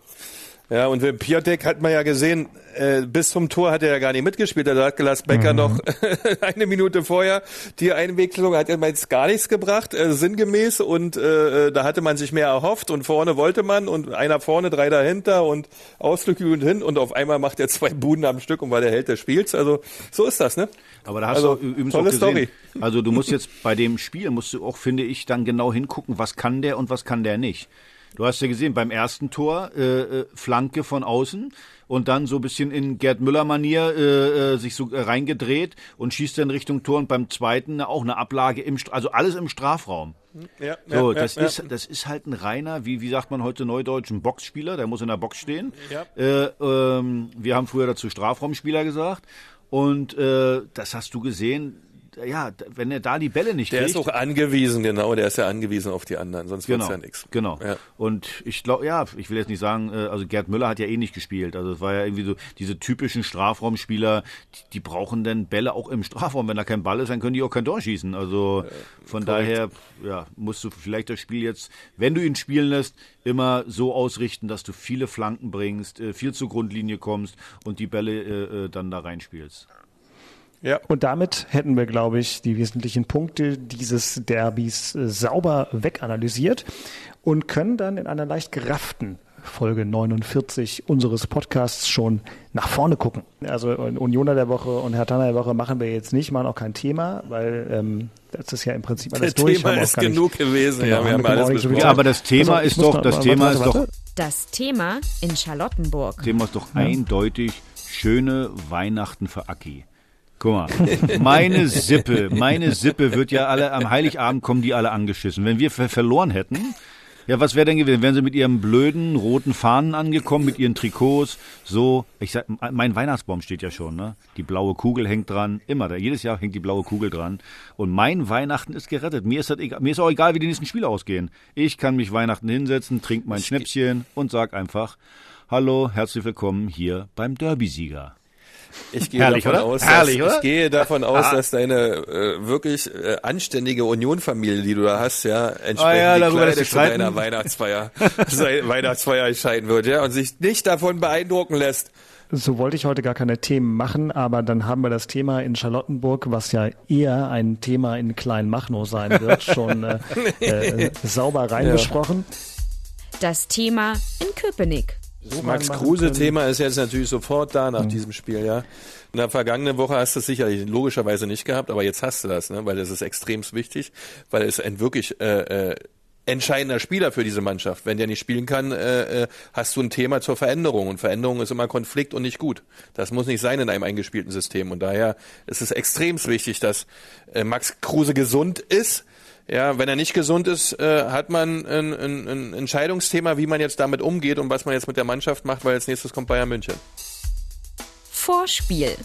Ja, und Piotek hat man ja gesehen, äh, bis zum Tor hat er ja gar nicht mitgespielt. Da hat Glas Becker mhm. noch eine Minute vorher die Einwechslung, hat ja jetzt gar nichts gebracht, äh, sinngemäß. Und äh, äh, da hatte man sich mehr erhofft und vorne wollte man und einer vorne, drei dahinter und ausgeklügelt hin und auf einmal macht er zwei Buden am Stück und war der Held des Spiels. Also so ist das, ne? Aber da hast also, du übrigens tolle auch gesehen, Story. also du musst jetzt bei dem Spiel, musst du auch, finde ich, dann genau hingucken, was kann der und was kann der nicht. Du hast ja gesehen, beim ersten Tor äh, äh, Flanke von außen und dann so ein bisschen in Gerd Müller-Manier äh, äh, sich so reingedreht und schießt dann Richtung Tor und beim zweiten auch eine Ablage im, also alles im Strafraum. Ja, So, ja, das, ja, ist, das ist halt ein reiner, wie, wie sagt man heute neudeutsch, ein Boxspieler, der muss in der Box stehen. Ja. Äh, ähm, wir haben früher dazu Strafraumspieler gesagt. Und äh, das hast du gesehen, ja, wenn er da die Bälle nicht Der kriegt. ist auch angewiesen, genau, der ist ja angewiesen auf die anderen, sonst wird's Genau, ja nichts. genau. Ja. Und ich glaube, ja, ich will jetzt nicht sagen, äh, also Gerd Müller hat ja eh nicht gespielt. Also es war ja irgendwie so diese typischen Strafraumspieler, die, die brauchen dann Bälle auch im Strafraum. Wenn da kein Ball ist, dann können die auch kein Tor schießen. Also von daher, ja, musst du vielleicht das Spiel jetzt, wenn du ihn spielen lässt, immer so ausrichten, dass du viele Flanken bringst, äh, viel zur Grundlinie kommst und die Bälle äh, äh, dann da reinspielst. Ja. Und damit hätten wir, glaube ich, die wesentlichen Punkte dieses Derbys äh, sauber weganalysiert und können dann in einer leicht gerafften Folge 49 unseres Podcasts schon nach vorne gucken. Also äh, Unioner der Woche und Herr Tanner der Woche machen wir jetzt nicht, machen auch kein Thema, weil ähm, das ist ja im Prinzip alles Das durch. Thema haben wir auch ist gar nicht- genug gewesen, Genau, ja, wir haben alles viel besprochen. Ja, aber das Thema ich ist doch, noch- das warte, Thema warte, ist doch warte. Das Thema in Charlottenburg. Thema ist doch eindeutig schöne Weihnachten für Aki. Guck mal, meine Sippe, meine Sippe wird ja alle, am Heiligabend kommen die alle angeschissen. Wenn wir ver verloren hätten, ja, was wäre denn gewesen? Wären sie mit ihren blöden roten Fahnen angekommen, mit ihren Trikots, so, ich sag, mein Weihnachtsbaum steht ja schon, ne? Die blaue Kugel hängt dran, immer da, jedes Jahr hängt die blaue Kugel dran. Und mein Weihnachten ist gerettet. Mir ist das egal, mir ist auch egal, wie die nächsten Spiele ausgehen. Ich kann mich Weihnachten hinsetzen, trink mein Schnäppchen und sag einfach, hallo, herzlich willkommen hier beim Derby-Sieger. Ich gehe Herrlich, davon oder? aus, Herrlich, dass, oder? ich gehe davon aus, dass deine äh, wirklich äh, anständige Union-Familie, die du da hast, ja, entsprechend Ah ja, die Kleider zu deiner. Weihnachtsfeier, Weihnachtsfeier entscheiden wird, ja, und sich nicht davon beeindrucken lässt. So wollte ich heute gar keine Themen machen, aber dann haben wir das Thema in Charlottenburg, was ja eher ein Thema in Kleinmachnow sein wird, schon äh, äh, sauber reingesprochen. Das Thema in Köpenick. Das Max Kruse-Thema ist jetzt natürlich sofort da nach diesem Spiel, ja. In der vergangenen Woche hast du es sicherlich logischerweise nicht gehabt, aber jetzt hast du das, ne? weil das ist extrem wichtig, weil es ein wirklich äh, äh, entscheidender Spieler für diese Mannschaft. Wenn der nicht spielen kann, äh, äh, hast du ein Thema zur Veränderung und Veränderung ist immer Konflikt und nicht gut. Das muss nicht sein in einem eingespielten System und daher ist es extrem wichtig, dass äh, Max Kruse gesund ist. Ja, wenn er nicht gesund ist, äh, hat man ein, ein, ein Entscheidungsthema, wie man jetzt damit umgeht und was man jetzt mit der Mannschaft macht, weil als nächstes kommt Bayern München. Vorspiel.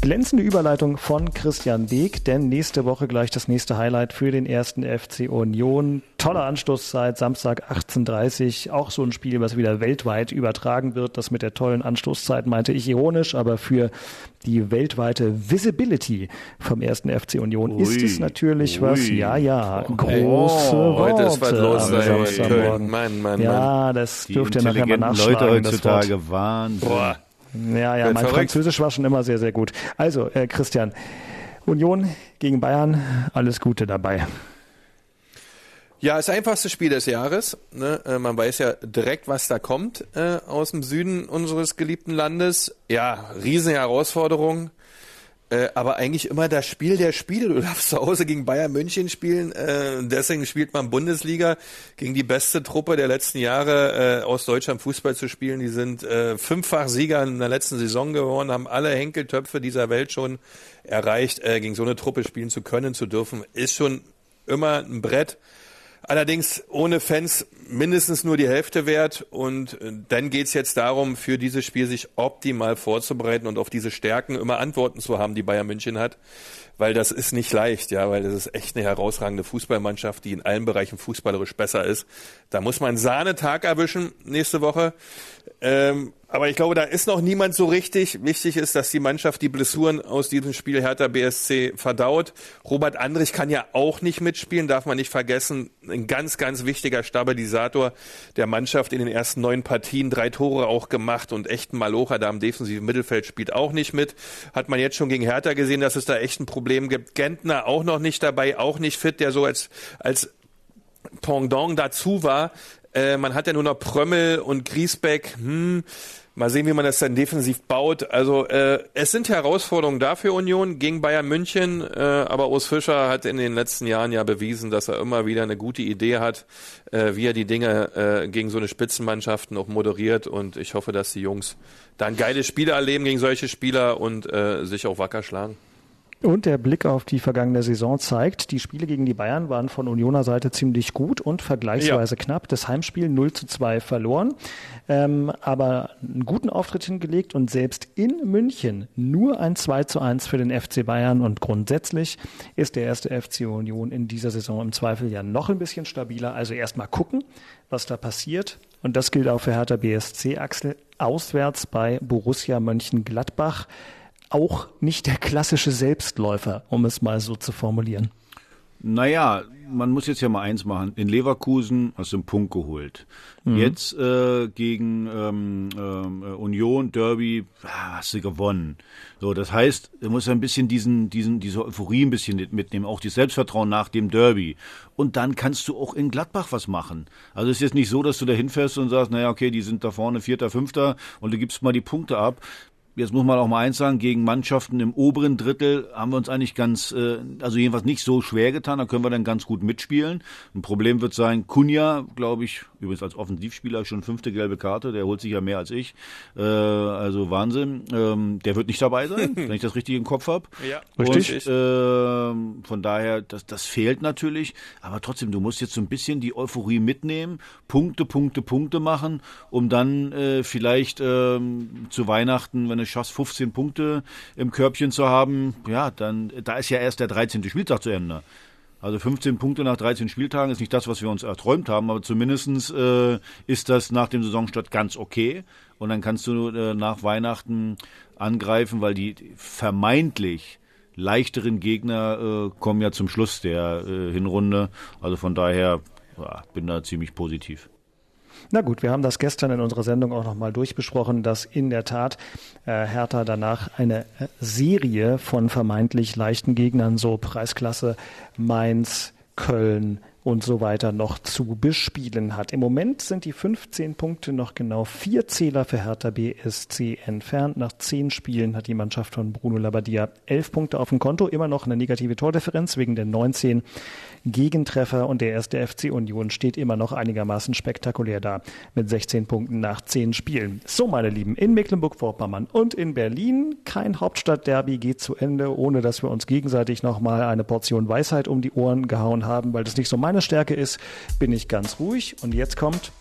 Glänzende Überleitung von Christian Beek, denn nächste Woche gleich das nächste Highlight für den ersten FC Union. Tolle Anstoßzeit, Samstag 18.30 Auch so ein Spiel, was wieder weltweit übertragen wird. Das mit der tollen Anstoßzeit meinte ich ironisch, aber für die weltweite Visibility vom ersten FC Union ist Ui, es natürlich was, ui. ja, ja, Oh, große heute ist was Worte los am Samstagmorgen. Mann, Mann, Ja, das Die dürft ihr nachher mal intelligenten nachschlagen. Leute heutzutage, Wahnsinn. Boah. Ja, ja, mein verrückt. Französisch war schon immer sehr, sehr gut. Also, äh, Christian, Union gegen Bayern, alles Gute dabei. Ja, das einfachste Spiel des Jahres. Ne? Äh, Man weiß ja direkt, was da kommt äh, aus dem Süden unseres geliebten Landes. Ja, riesen Herausforderung. Äh, aber eigentlich immer das Spiel der Spiele. Du darfst zu Hause gegen Bayern München spielen. Äh, deswegen spielt man Bundesliga gegen die beste Truppe der letzten Jahre äh, aus Deutschland Fußball zu spielen. Die sind äh, fünffach Sieger in der letzten Saison geworden, haben alle Henkeltöpfe dieser Welt schon erreicht. Äh, gegen so eine Truppe spielen zu können, zu dürfen, ist schon immer ein Brett. Allerdings ohne Fans mindestens nur die Hälfte wert. Und äh, dann geht's jetzt darum, für dieses Spiel sich optimal vorzubereiten und auf diese Stärken immer Antworten zu haben, die Bayern München hat. Weil das ist nicht leicht, ja, weil das ist echt eine herausragende Fußballmannschaft, die in allen Bereichen fußballerisch besser ist. Da muss man Sahnetag erwischen nächste Woche. Ähm, aber ich glaube, da ist noch niemand so richtig. Wichtig ist, dass die Mannschaft die Blessuren aus diesem Spiel Hertha BSC verdaut. Robert Andrich kann ja auch nicht mitspielen, darf man nicht vergessen. Ein ganz, ganz wichtiger Stabilisator der Mannschaft in den ersten neun Partien. Drei Tore auch gemacht und echten Malocher da im defensiven Mittelfeld spielt auch nicht mit. Hat man jetzt schon gegen Hertha gesehen, dass es da echt ein Problem gibt. Gentner auch noch nicht dabei, auch nicht fit, der so als, als Pendant dazu war. Äh, man hat ja nur noch Prömmel und Griesbeck. Hm, mal sehen, wie man das dann defensiv baut. Also äh, es sind Herausforderungen da für Union gegen Bayern München. Äh, aber Urs Fischer hat in den letzten Jahren ja bewiesen, dass er immer wieder eine gute Idee hat, äh, wie er die Dinge äh, gegen so eine Spitzenmannschaften auch moderiert. Und ich hoffe, dass die Jungs dann geile Spiele erleben gegen solche Spieler und äh, sich auch wacker schlagen. Und der Blick auf die vergangene Saison zeigt, die Spiele gegen die Bayern waren von Unioner Seite ziemlich gut und vergleichsweise ja. knapp. Das Heimspiel 0 zu 2 verloren, ähm, aber einen guten Auftritt hingelegt und selbst in München nur ein 2 zu 1 für den FC Bayern. Und grundsätzlich ist der erste FC Union in dieser Saison im Zweifel ja noch ein bisschen stabiler. Also erstmal gucken, was da passiert. Und das gilt auch für Hertha BSC, Axel, auswärts bei Borussia Mönchengladbach auch nicht der klassische Selbstläufer, um es mal so zu formulieren. Naja, man muss jetzt ja mal eins machen. In Leverkusen hast du einen Punkt geholt. Mhm. Jetzt äh, gegen ähm, äh, Union, Derby, ah, hast du gewonnen. So, das heißt, du musst ein bisschen diesen, diesen, diese Euphorie ein bisschen mitnehmen, auch das Selbstvertrauen nach dem Derby. Und dann kannst du auch in Gladbach was machen. Also es ist jetzt nicht so, dass du da hinfährst und sagst, naja, okay, die sind da vorne Vierter, Fünfter und du gibst mal die Punkte ab jetzt muss man auch mal eins sagen, gegen Mannschaften im oberen Drittel haben wir uns eigentlich ganz, äh, also jedenfalls nicht so schwer getan, da können wir dann ganz gut mitspielen. Ein Problem wird sein, Kunja, glaube ich, übrigens als Offensivspieler schon fünfte gelbe Karte, der holt sich ja mehr als ich, äh, also Wahnsinn. Ähm, der wird nicht dabei sein, wenn ich das richtig im Kopf habe. Ja, richtig. Und, äh, von daher, das, das fehlt natürlich, aber trotzdem, du musst jetzt so ein bisschen die Euphorie mitnehmen, Punkte, Punkte, Punkte machen, um dann äh, vielleicht äh, zu Weihnachten, wenn du schaffst, 15 Punkte im Körbchen zu haben, ja, dann, da ist ja erst der 13. Spieltag zu Ende. Also 15 Punkte nach 13 Spieltagen ist nicht das, was wir uns erträumt haben, aber zumindestens äh, ist das nach dem Saisonstart ganz okay. Und dann kannst du äh, nach Weihnachten angreifen, weil die vermeintlich leichteren Gegner äh, kommen ja zum Schluss der äh, Hinrunde. Also von daher ja, bin da ziemlich positiv. Na gut, wir haben das gestern in unserer Sendung auch nochmal durchbesprochen, dass in der Tat äh, Hertha danach eine äh, Serie von vermeintlich leichten Gegnern, so Preisklasse Mainz, Köln, und so weiter noch zu bespielen hat. Im Moment sind die 15 Punkte noch genau vier Zähler für Hertha BSC entfernt. Nach zehn Spielen hat die Mannschaft von Bruno Labbadia elf Punkte auf dem Konto, immer noch eine negative Tordifferenz wegen der 19 Gegentreffer und der erste FC Union steht immer noch einigermaßen spektakulär da mit 16 Punkten nach zehn Spielen. So, meine Lieben, in Mecklenburg-Vorpommern und in Berlin kein Hauptstadtderby geht zu Ende, ohne dass wir uns gegenseitig nochmal eine Portion Weisheit um die Ohren gehauen haben, weil das nicht so meine Stärke ist, bin ich ganz ruhig und jetzt kommt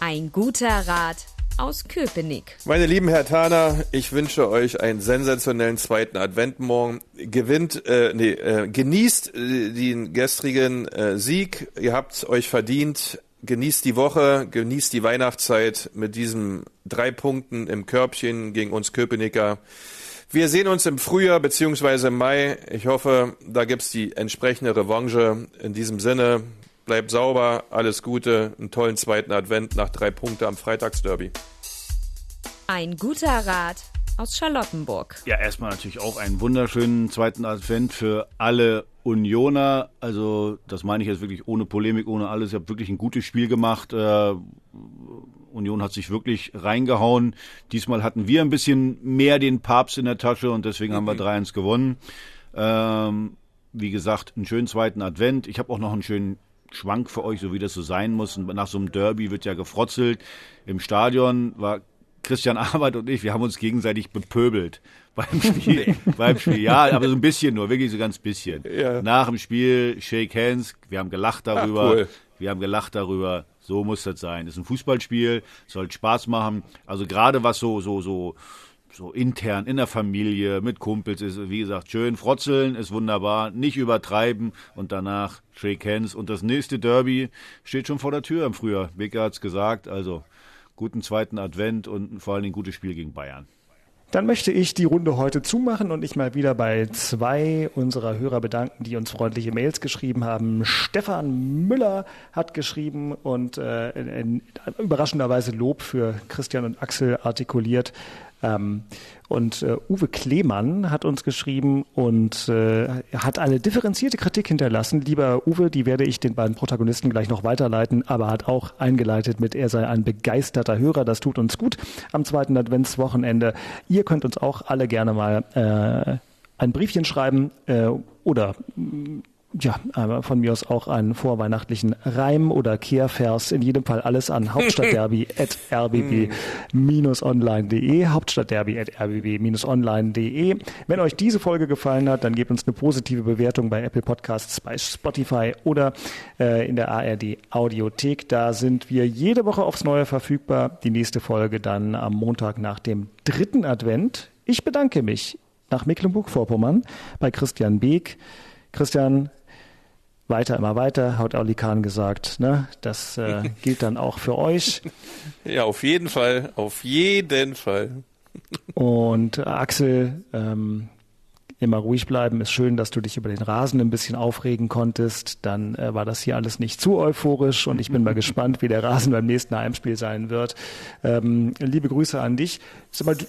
ein guter Rat aus Köpenick. Meine lieben Herr Thaner, ich wünsche euch einen sensationellen zweiten Adventmorgen. Gewinnt, äh, nee, äh, genießt äh, den gestrigen äh, Sieg. Ihr habt euch verdient. Genießt die Woche, genießt die Weihnachtszeit mit diesen drei Punkten im Körbchen gegen uns Köpenicker. Wir sehen uns im Frühjahr beziehungsweise im Mai. Ich hoffe, da gibt's die entsprechende Revanche. In diesem Sinne, bleibt sauber, alles Gute, einen tollen zweiten Advent nach drei Punkte am Freitagsderby. Ein guter Rat aus Charlottenburg. Ja, erstmal natürlich auch einen wunderschönen zweiten Advent für alle Unioner. Also, das meine ich jetzt wirklich ohne Polemik, ohne alles. Ihr habt wirklich ein gutes Spiel gemacht. Äh, Union hat sich wirklich reingehauen. Diesmal hatten wir ein bisschen mehr den Papst in der Tasche und deswegen mhm. haben wir 3-1 gewonnen. Ähm, wie gesagt, einen schönen zweiten Advent. Ich habe auch noch einen schönen Schwank für euch, so wie das so sein muss. Und nach so einem Derby wird ja gefrotzelt. Im Stadion war Christian Arbeit und ich, wir haben uns gegenseitig bepöbelt beim Spiel. beim Spiel, ja, aber so ein bisschen nur, wirklich so ganz bisschen. Ja. Nach dem Spiel, Shake Hands, wir haben gelacht darüber. Ach, cool. Wir haben gelacht darüber. So muss das sein. Ist ein Fußballspiel, soll Spaß machen. Also gerade was so, so, so, so intern in der Familie mit Kumpels ist, wie gesagt, schön frotzeln ist wunderbar, nicht übertreiben und danach Shake Hands. Und das nächste Derby steht schon vor der Tür im Frühjahr. Becker hat's gesagt, also guten zweiten Advent und vor allem ein gutes Spiel gegen Bayern. Dann möchte ich die Runde heute zumachen und mich mal wieder bei zwei unserer Hörer bedanken, die uns freundliche Mails geschrieben haben. Stefan Müller hat geschrieben und äh, überraschenderweise Lob für Christian und Axel artikuliert. Ähm, und äh, Uwe Klemann hat uns geschrieben und äh, hat eine differenzierte Kritik hinterlassen. Lieber Uwe, die werde ich den beiden Protagonisten gleich noch weiterleiten, aber hat auch eingeleitet mit, er sei ein begeisterter Hörer. Das tut uns gut am zweiten Adventswochenende. Ihr könnt uns auch alle gerne mal äh, ein Briefchen schreiben äh, oder ja, von mir aus auch einen vorweihnachtlichen Reim oder Kehrvers. In jedem Fall alles an hauptstadtderby.rbb-online.de. Hauptstadtderby.rbb-online.de. Wenn euch diese Folge gefallen hat, dann gebt uns eine positive Bewertung bei Apple Podcasts, bei Spotify oder äh, in der ARD Audiothek. Da sind wir jede Woche aufs Neue verfügbar. Die nächste Folge dann am Montag nach dem dritten Advent. Ich bedanke mich nach Mecklenburg-Vorpommern bei Christian Beek. Christian, weiter, immer weiter, hat Oli Kahn gesagt. Ne? Das äh, gilt dann auch für euch. Ja, auf jeden Fall, auf jeden Fall. Und äh, Axel, ähm, immer ruhig bleiben. Ist schön, dass du dich über den Rasen ein bisschen aufregen konntest. Dann äh, war das hier alles nicht zu euphorisch und ich bin mal gespannt, wie der Rasen beim nächsten Heimspiel sein wird. Ähm, liebe Grüße an dich. Sag mal, Du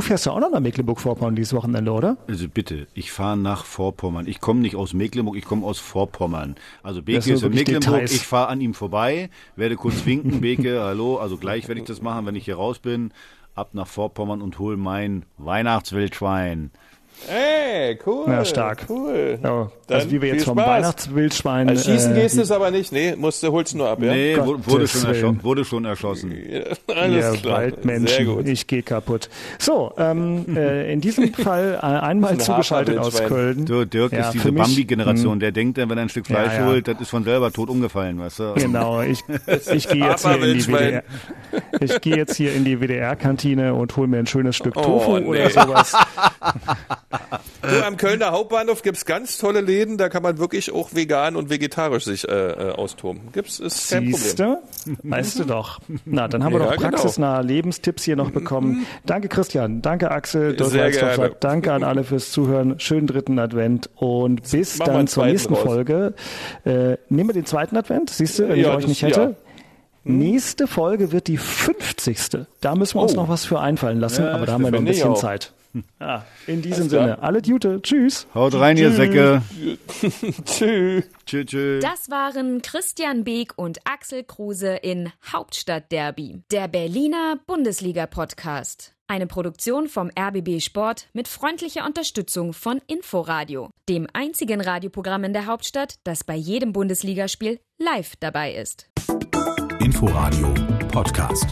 fährst ja auch noch nach Mecklenburg-Vorpommern dieses Wochenende, oder? Also bitte, ich fahre nach Vorpommern. Ich komme nicht aus Mecklenburg, ich komme aus Vorpommern. Also Beke ist in Mecklenburg, Details. ich fahre an ihm vorbei, werde kurz winken, Beke, hallo, also gleich werde ich das machen, wenn ich hier raus bin, ab nach Vorpommern und hol mein Weihnachtswildschwein. Ey, cool. Ja, stark. Cool. Ja, also wie wir jetzt vom Spaß. Weihnachtswildschwein. Also schießen äh, gehst du es aber nicht. Nee, musst du holst nur ab, ja? Nee, wurde schon, erschossen, wurde schon erschossen. Ja, alles Ihr klar. Waldmenschen, Sehr gut. ich gehe kaputt. So, ähm, äh, in diesem Fall äh, einmal ein zugeschaltet aus. Köln. Du, Dirk Ja, ist diese Bambi-Generation, der denkt dann, wenn er ein Stück Fleisch ja. holt, das ist von selber tot umgefallen, weißt du? Genau, ich, ich gehe jetzt hier in die Haferwildschwein. WDR. Ich gehe jetzt hier in die WDR-Kantine und hole mir ein schönes Stück Oh, Tofu nee. oder sowas. Du, am Kölner Hauptbahnhof gibt's ganz tolle Läden, da kann man wirklich auch vegan und vegetarisch sich äh, äh, austoben. Gibt's, ist kein Problem. Siehste? Weißt du doch. Na, dann haben wir Ja, noch genau. praxisnahe Lebenstipps hier noch bekommen. Danke Christian, danke Axel, danke an alle fürs Zuhören. Schönen dritten Advent und bis wir dann zur nächsten raus. Folge. Äh, nehmen wir den zweiten Advent, siehst du, wenn Ja, ich euch das- nicht hätte. ja. Hm? Nächste Folge wird die 50. Da müssen wir uns Oh. noch was für einfallen lassen, Ja, aber da haben wir noch ein bisschen. Zeit. Ja, in diesem Alles. Sinne, alle Gute, tschüss. Haut rein, ihr Säcke. Tschüss. Tschüss, tschüss. Das waren Christian Beek und Axel Kruse in Hauptstadtderby, der Berliner Bundesliga-Podcast. Eine Produktion vom RBB Sport mit freundlicher Unterstützung von Inforadio, dem einzigen Radioprogramm in der Hauptstadt, das bei jedem Bundesligaspiel live dabei ist. Inforadio Podcast.